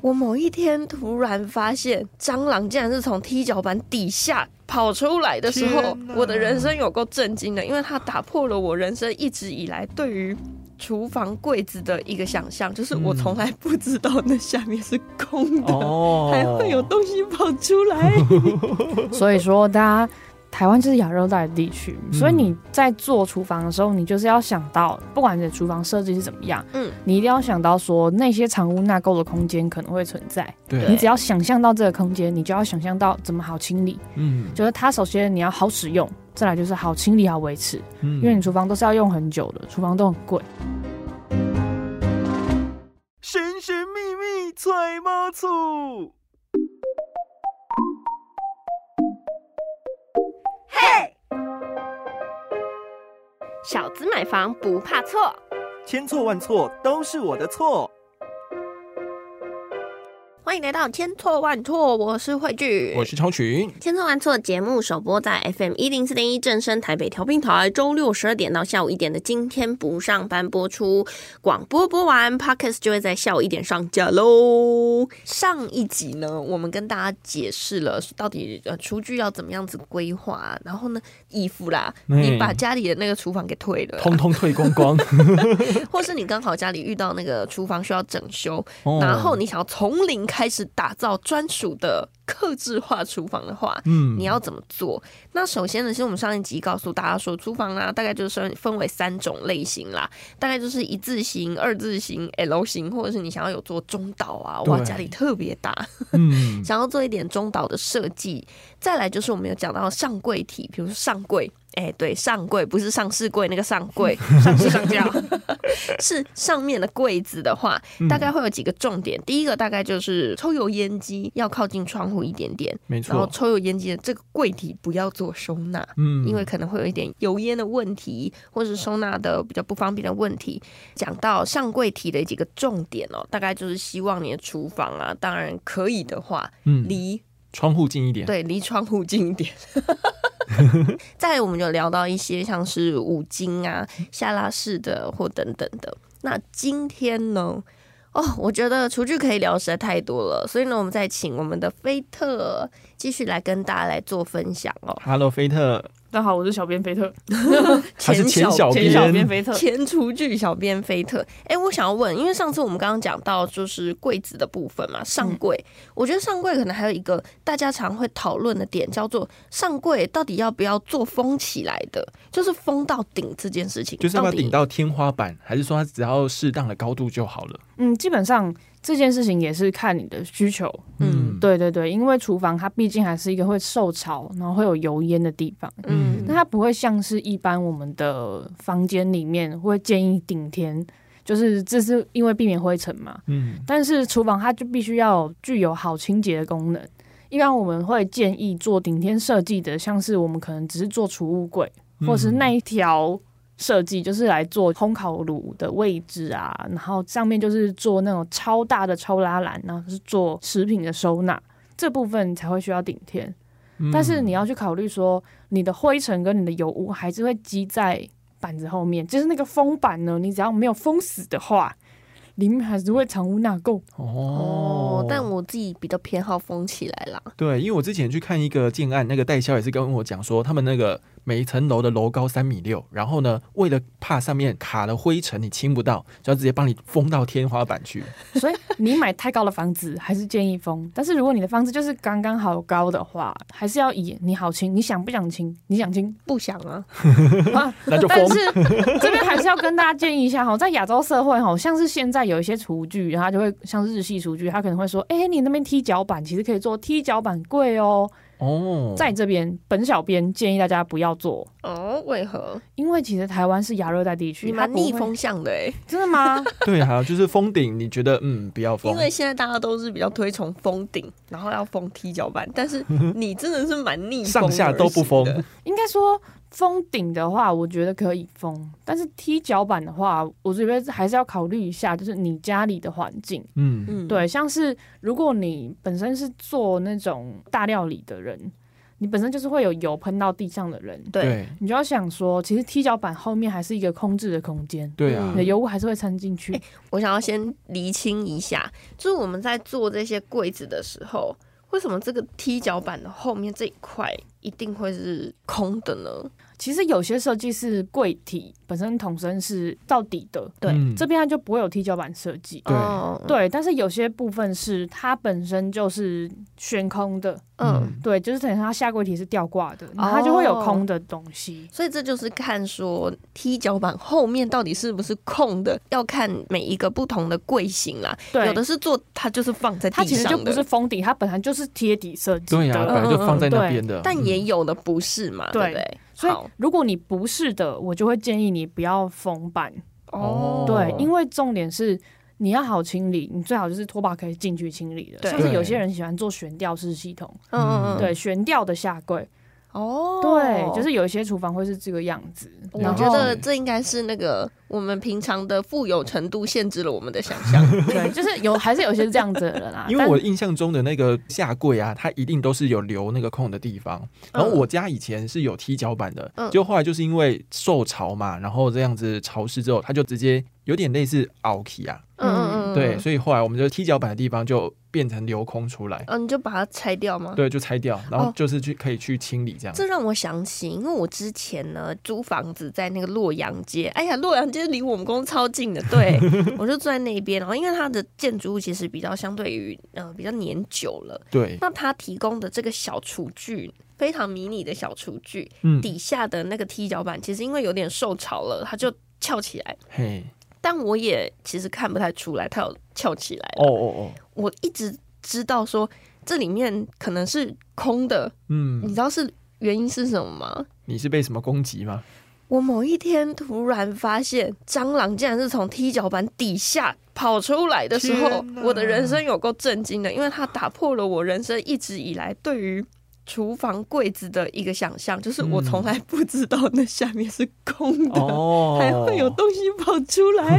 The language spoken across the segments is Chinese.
我某一天突然发现，蟑螂竟然是从踢脚板底下跑出来的时候我的人生有够震惊的，因为它打破了我人生一直以来对于厨房柜子的一个想象，就是我从来不知道那下面是空的，哦，还会有东西跑出来。所以说，大家台湾就是亚热带的地区，所以你在做厨房的时候，你就是要想到，不管你的厨房设计是怎么样，嗯，你一定要想到说那些藏污纳垢的空间可能会存在。对你只要想象到这个空间，你就要想象到怎么好清理。嗯就是它首先你要好使用，再来就是好清理、好维持，嗯因为你厨房都是要用很久的，厨房都很贵。神神秘秘揣猫醋。小资买房不怕错。千错万错都是我的错。欢迎来到千错万错，我是慧聚，我是超群，千错万错节目首播在 FM 一零四点一正声台北调频台，周六十二点到下午一点的今天不上班播出，广播播完 Podcast 就会在下午一点上架喽。上一集呢，我们跟大家解释了到底呃厨具要怎么样子规划，然后呢衣服啦，嗯。你把家里的那个厨房给退了，通通退光光。或是你刚好家里遇到那个厨房需要整修，哦。然后你想要从零开开始打造专属的克制化厨房的话，嗯你要怎么做？那首先呢，其实我们上一集告诉大家说，厨房啊，大概就是分分为三种类型啦，大概就是一字型、二字型、L 型，或者是你想要有做中岛啊，哇，家里特别大，嗯 想要做一点中岛的设计。再来就是我们有讲到上柜体，比如说上柜。哎、对，上柜不是上市柜那个上柜，上市上架，是上面的柜子的话，嗯大概会有几个重点。第一个大概就是抽油烟机要靠近窗户一点点，没然后。抽油烟机的这个柜体不要做收纳，嗯因为可能会有一点油烟的问题，或者是收纳的比较不方便的问题。讲到上柜体的几个重点哦，大概就是希望你的厨房啊，当然可以的话，嗯离窗户近一点。对离窗户近一点。再来，我们就聊到一些像是五金啊、下拉式的或等等的。那今天呢？哦，我觉得厨具可以聊实在太多了，所以呢，我们再请我们的菲特继续来跟大家来做分享哦。Hello，菲特，大家好，我是小编菲特，前小前小编编。菲特。前厨具小编菲特，哎、我想要问，因为上次我们刚刚讲到就是柜子的部分嘛，上柜，我觉得上柜可能还有一个大家常会讨论的点，叫做上柜到底要不要做封起来的，就是封到顶这件事情，就是要不要顶到天花板，还是说它只要适当的高度就好了？嗯，基本上这件事情也是看你的需求。嗯对对对，因为厨房它毕竟还是一个会受潮，然后会有油烟的地方。嗯那它不会像是一般我们的房间里面会建议顶天，就是这是因为避免灰尘嘛。嗯但是厨房它就必须要具有好清洁的功能。一般我们会建议做顶天设计的，像是我们可能只是做储物柜，或是那一条设计就是来做烘烤炉的位置啊，然后上面就是做那种超大的抽拉篮，然后是做食品的收纳，这部分才会需要顶天。嗯但是你要去考虑说，你的灰尘跟你的油污还是会积在板子后面，就是那个封板呢，你只要没有封死的话，里面还是会藏污纳垢。哦，但我自己比较偏好封起来啦。对，因为我之前去看一个建案，那个代销也是跟我讲说，他们那个每一层楼的楼高三米六，然后呢，为了怕上面卡了灰尘你清不到，就要直接帮你封到天花板去。所以你买太高的房子还是建议封，但是如果你的房子就是刚刚好高的话，还是要以你好清，你想不想清？你想清不想啊，啊？那就封但。是这边还是要跟大家建议一下哈，在亚洲社会哈，像是现在有一些厨具，然后它就会像日系厨具，它可能会说，哎、你那边踢脚板其实可以做踢脚板柜哦。哦，在这边，本小编建议大家不要做，哦，为何？因为其实台湾是亚热带地区，你逆风向的哎、真的吗？对，还有就是封顶，你觉得嗯不要封。因，为现在大家都是比较推崇封顶，然后要封踢脚板，但是你真的是蛮逆风上下都不封。应该说封顶的话，我觉得可以封，但是踢脚板的话，我觉得还是要考虑一下，就是你家里的环境。嗯嗯，对，像是如果你本身是做那种大料理的人，你本身就是会有油喷到地上的人，对，你就要想说，其实踢脚板后面还是一个空置的空间，对啊你的，油污还是会掺进去。哎我想要先厘清一下，就是我们在做这些柜子的时候，为什么这个踢脚板的后面这一块一定会是空的呢？其实有些设计是柜体本身桶身是到底的，对。嗯。这边它就不会有踢脚板设计。对。哦，对，但是有些部分是它本身就是悬空的，嗯。对，就是等于它下柜体是吊挂的，然后它就会有空的东西。所以这就是看说踢脚板后面到底是不是空的，要看每一个不同的柜型啦。对，有的是做它就是放在它地上的，其实就不是封底，它本来就是贴底设计对呀、的。本来就放在那对边的，但也嗯有的不是嘛，对。对不对？所以如果你不是的，我就会建议你不要封板。哦对，因为重点是你要好清理，你最好就是拖把可以进去清理的。对像是有些人喜欢做悬吊式系统，嗯嗯嗯，对，悬吊的下柜，哦，对，就是有一些厨房会是这个样子。我觉得这应该是那个我们平常的富有程度限制了我们的想象。对，就是有还是有些这样子的人啊。因为我印象中的那个下柜啊，它一定都是有留那个空的地方。然后我家以前是有踢脚板的，嗯就后来就是因为受潮嘛，然后这样子潮湿之后，它就直接有点类似凹起啊，嗯，对，所以后来我们就踢脚板的地方就变成留空出来，嗯，你就把它拆掉吗？对，就拆掉，然后哦就是去可以去清理这样。这让我想起，因为我之前呢租房子在那个洛阳街，哎呀，洛阳街离我们公司超近的，对 我就住在那边。然后因为它的建筑物其实比较相对于呃比较年久了，对，那它提供的这个小厨具非常迷你的小厨具，嗯，底下的那个踢脚板其实因为有点受潮了，它就翘起来。嘿，但我也其实看不太出来它有翘起来哦。哦哦，我一直知道说这里面可能是空的，嗯你嗯知，道是原因是什么吗？你是被什么攻击吗？我某一天突然发现，蟑螂竟然是从踢脚板底下跑出来的时候我的人生有够震惊的，因为它打破了我人生一直以来对于厨房柜子的一个想象，就是我从来不知道那下面是空的，哦，还会有东西跑出来。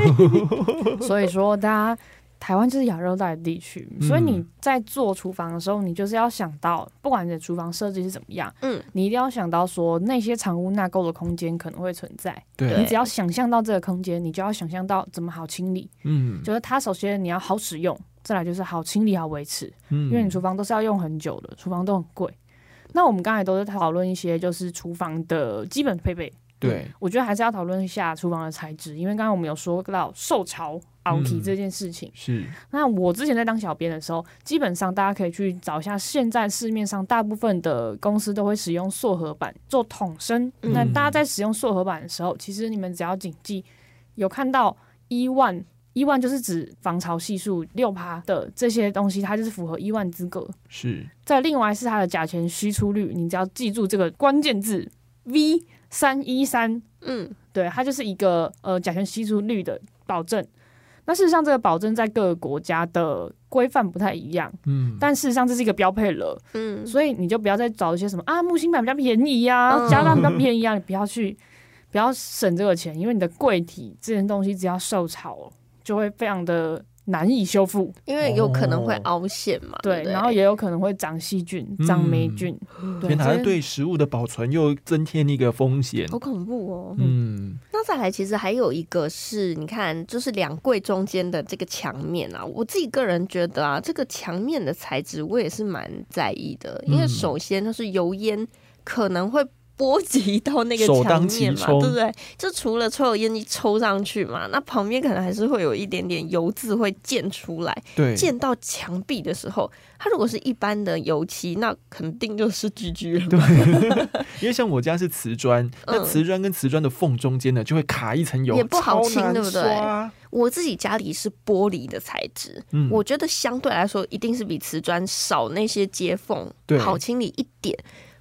所以说，大家台湾就是亚热带的地区，嗯所以你在做厨房的时候，你就是要想到，不管你的厨房设计是怎么样，嗯，你一定要想到说那些藏污纳垢的空间可能会存在。对你只要想象到这个空间，你就要想象到怎么好清理。嗯就是它首先你要好使用，再来就是好清理、好维持，嗯因为你厨房都是要用很久的，厨房都很贵。那我们刚才都是讨论一些就是厨房的基本配备，对，我觉得还是要讨论一下厨房的材质，因为刚刚我们有说到受潮、凹体嗯这件事情。是，那我之前在当小编的时候，基本上大家可以去找一下，现在市面上大部分的公司都会使用塑合板做桶身。嗯那大家在使用塑合板的时候，其实你们只要谨记，有看到一万。一万就是指防潮系数六趴的这些东西，它就是符合一万资格。是，再另外是它的甲醛虚出率，你只要记住这个关键字 V 三一三，嗯，对，它就是一个呃甲醛吸出率的保证。那事实上，这个保证在各个国家的规范不太一样，嗯，但事实上这是一个标配了，嗯，所以你就不要再找一些什么啊木芯板比较便宜呀、嗯加钢比较便宜啊，你不要去不要省这个钱，因为你的柜体这些东西只要受潮，就会非常的难以修复，因为有可能会哦凹陷嘛，对，然后也有可能会长细菌、长霉菌，对，天哪，对食物的保存又增添一个风险。好恐怖哦。嗯，那再来，其实还有一个是，你看，就是两柜中间的这个墙面啊，我自己个人觉得啊，这个墙面的材质我也是蛮在意的，因为嗯首先就是油烟可能会。波及到那个墙面嘛，冲。对不对？就除了抽油烟机抽上去嘛，那旁边可能还是会有一点点油渍会溅出来，对，溅到墙壁的时候，它如果是一般的油漆，那肯定就是 GG 了对。因为像我家是瓷砖，那嗯瓷砖跟瓷砖的缝中间呢，就会卡一层油，也不好清对不对？我自己家里是玻璃的材质，嗯，我觉得相对来说一定是比瓷砖少那些接缝对，好清理一点。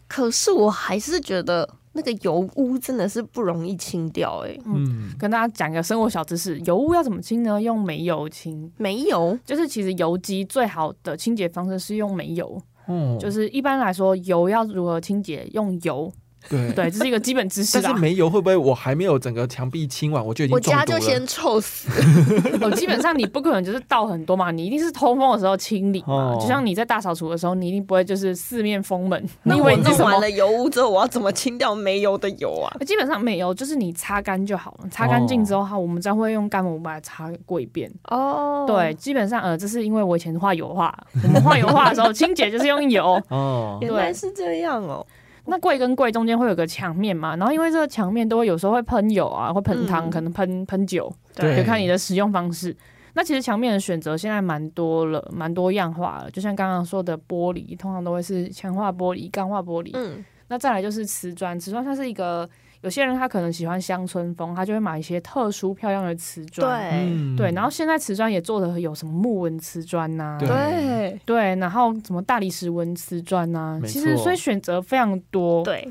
可是我还是觉得那个油污真的是不容易清掉、欸，嗯，跟大家讲个生活小知识，油污要怎么清呢？用煤油清。煤油，就是其实油机最好的清洁方式是用煤油，嗯，就是一般来说油要如何清洁，用油对。对，这是一个基本知识啦但是。煤油会不会我还没有整个墙壁清完，我就已经我？家就先臭死。哦，基本上你不可能就是倒很多嘛，你一定是通风的时候清理嘛。哦就像你在大扫除的时候，你一定不会就是四面封门，那你以我？弄完了油污之后，我要怎么清掉煤油的油啊？基本上没油，就是你擦干就好了。擦干净之后，哈，我们再会用干抹布把它擦过一遍。哦对，，基本上呃，这是因为我以前画油画，我们画油画的时候清洁就是用油。哦，原来是这样哦。那柜跟柜中间会有个墙面嘛，然后因为这个墙面都会有时候会喷油啊，会喷汤，嗯可能喷喷酒，对就看你的使用方式。那其实墙面的选择现在蛮多了，蛮多样化了。就像刚刚说的玻璃，通常都会是强化玻璃、钢化玻璃。嗯，那再来就是瓷砖，瓷砖它是一个有些人他可能喜欢乡村风，他就会买一些特殊漂亮的瓷砖。对。嗯。对，然后现在瓷砖也做的有什么木纹瓷砖呐、对。对对，然后什么大理石纹瓷砖呐、没其实所以选择非常多。对，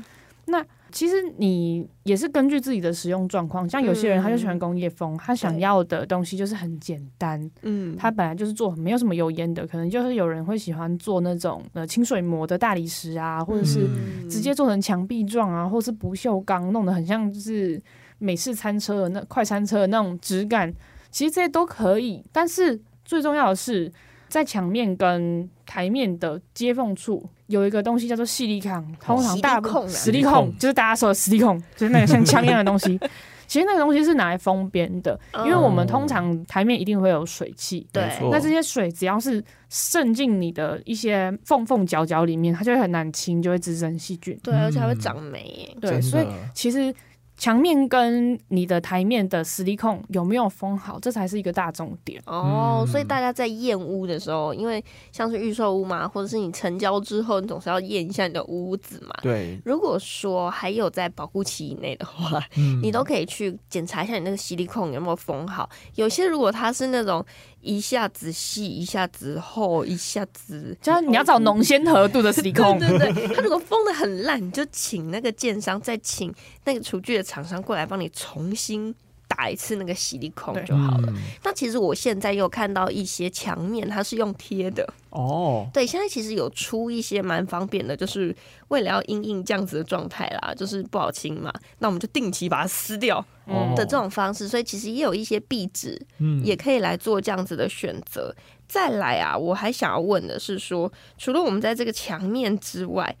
其实你也是根据自己的使用状况，像有些人他就喜欢工业风，他想要的东西就是很简单，嗯，他本来就是做没有什么油烟的，可能就是有人会喜欢做那种呃清水膜的大理石啊，或者是嗯。直接做成墙壁状啊，或是不锈钢，弄得很像就是美式餐车的那快餐车的那种质感，其实这些都可以。但是最重要的是，在墙面跟台面的接缝处有一个东西叫做细力抗，通常大部矽利康啊实力控就是大家说的实力控，就是那个像枪一样的东西。其实那个东西是拿来封边的，因为我们通常台面一定会有水汽，对。那这些水只要是渗进你的一些缝缝角角里面，它就会很难清，就会滋生细菌。对，而且还会嗯长霉耶。对，所以其实墙面跟你的台面的实力控有没有封好，这才是一个大重点。哦，嗯所以大家在验屋的时候，因为像是预售屋嘛，或者是你成交之后，你总是要验一下你的屋子嘛。对，如果说还有在保护期以内的话，嗯你都可以去检查一下你那个吸力控有没有封好。有些如果它是那种一下子细，一下子厚，一下子，就是你要找浓鲜合度的实力控。对对对，它如果封的很烂，你就请那个建商再请那个厨具的厂商过来帮你重新打一次那个洗力孔就好了。嗯那其实我现在又看到一些墙面，它是用贴的。哦，对，现在其实有出一些蛮方便的，就是为了要因应这样子的状态啦，就是不好清嘛，那我们就定期把它撕掉嗯的这种方式。所以其实也有一些壁纸嗯也可以来做这样子的选择。再来啊，我还想要问的是说，除了我们在这个墙面之外，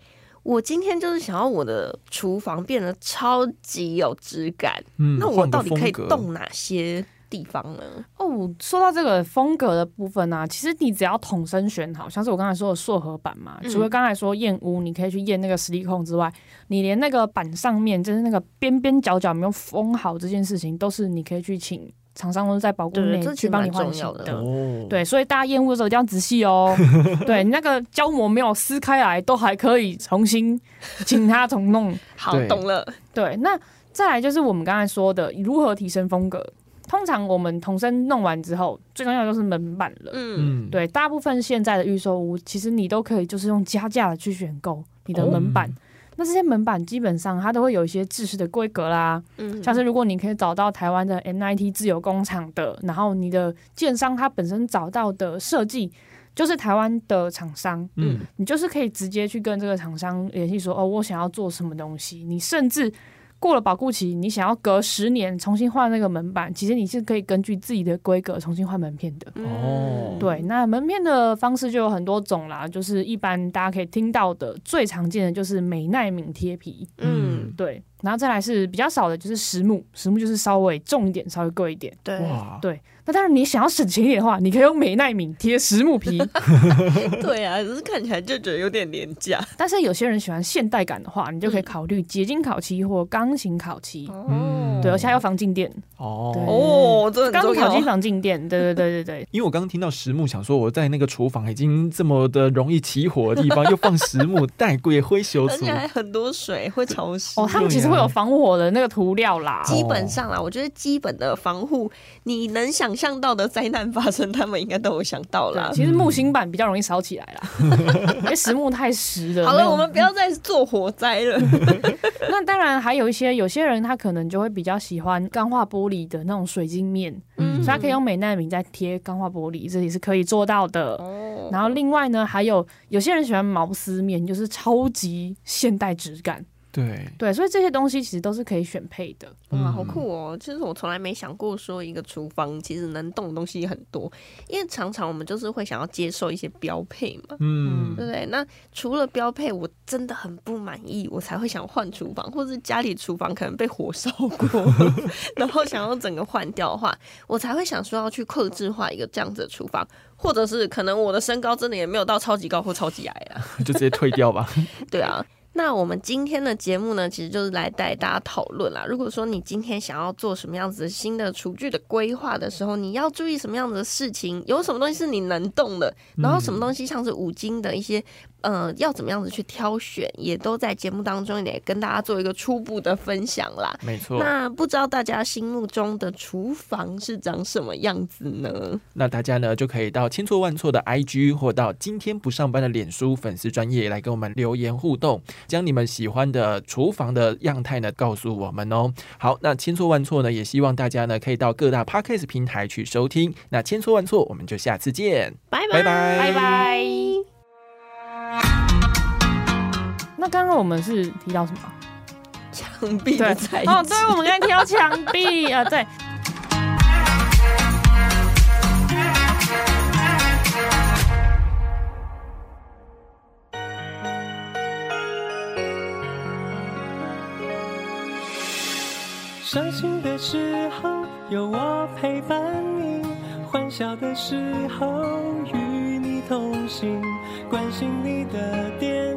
我今天就是想要我的厨房变得超级有质感，嗯那我到底可以动哪些地方呢？哦，说到这个风格的部分呢、其实你只要统身选好，像是我刚才说的塑合板嘛，嗯。除了刚才说验屋，你可以去验那个实力控之外，你连那个板上面就是那个边边角角没有封好这件事情，都是你可以去请厂商都是在保护对内去帮你换新的。哦，对，所以大家验屋的时候一定要仔细哦。对你那个胶膜没有撕开来，都还可以重新请他重弄。好，懂了。对，那再来就是我们刚才说的如何提升风格。通常我们同身弄完之后，最重要的就是门板了。嗯，嗯，对，大部分现在的预售屋，其实你都可以就是用加价的去选购你的哦门板。那这些门板基本上它都会有一些制式的规格啦，嗯。像是如果你可以找到台湾的 NIT 自由工厂的，然后你的建商他本身找到的设计就是台湾的厂商，嗯。你就是可以直接去跟这个厂商联系说，哦，我想要做什么东西。你甚至过了保固期，你想要隔十年重新换那个门板，其实你是可以根据自己的规格重新换门片的。哦。对，那门片的方式就有很多种啦，就是一般大家可以听到的最常见的就是美耐敏贴皮，嗯，对，然后再来是比较少的就是实木，实木就是稍微重一点，稍微贵一点。对，对，那当然你想要省钱一点的话，你可以用美耐敏贴实木皮 对啊，只是看起来就觉得有点廉价。但是有些人喜欢现代感的话，你就嗯可以考虑结晶烤漆或钢琴烤漆。嗯对，而且还有防静电，哦对哦，这很重钢琴烤漆要。防静电，对对对对对。因为我刚刚听到实木，想说我在那个厨房已经这么的容易起火的地方，又放实木，带贵灰修除而且，还很多水，会潮湿。哦，他们其实会有防火的那个涂料啦。基本上啦，我觉得基本的防护，你能想象到的灾难发生，他们应该都有想到啦，。其实木芯板比较容易烧起来啦，因为实木太实了。好了，我们不要再做火灾了。那当然还有一些，有些人他可能就会比较喜欢钢化玻璃的那种水晶面，嗯所以它可以用美耐敏再贴钢化玻璃，这也是可以做到的。哦然后另外呢，还有有些人喜欢毛丝面，就是超级现代质感。对，对，所以这些东西其实都是可以选配的。哇，好嗯酷哦！其实我从来没想过说一个厨房其实能动的东西很多，因为常常我们就是会想要接受一些标配嘛，嗯对不对？那除了标配，我真的很不满意，我才会想换厨房，或是家里厨房可能被火烧过，然后想要整个换掉的话，我才会想说要去克制化一个这样子的厨房，或者是可能我的身高真的也没有到超级高或超级矮啊，就直接退掉吧。对啊。那我们今天的节目呢，其实就是来带大家讨论啦。如果说你今天想要做什么样子新的厨具的规划的时候，你要注意什么样子的事情？有什么东西是你能动的？然后什么东西像是五金的一些呃，要怎么样子去挑选，也都在节目当中也跟大家做一个初步的分享啦。没错，那不知道大家心目中的厨房是长什么样子呢？那大家呢就可以到千错万错的 IG 或到今天不上班的脸书粉丝专业来跟我们留言互动，将你们喜欢的厨房的样态呢告诉我们哦。好，那千错万错呢，也希望大家呢可以到各大 Podcast 平台去收听。那千错万错，我们就下次见。拜拜拜拜那刚刚我们是提到什么？墙壁对的材质。哦，对，我们刚才提到墙壁 啊，对。伤心的时候有我陪伴你，欢笑的时候与你同行，关心你的点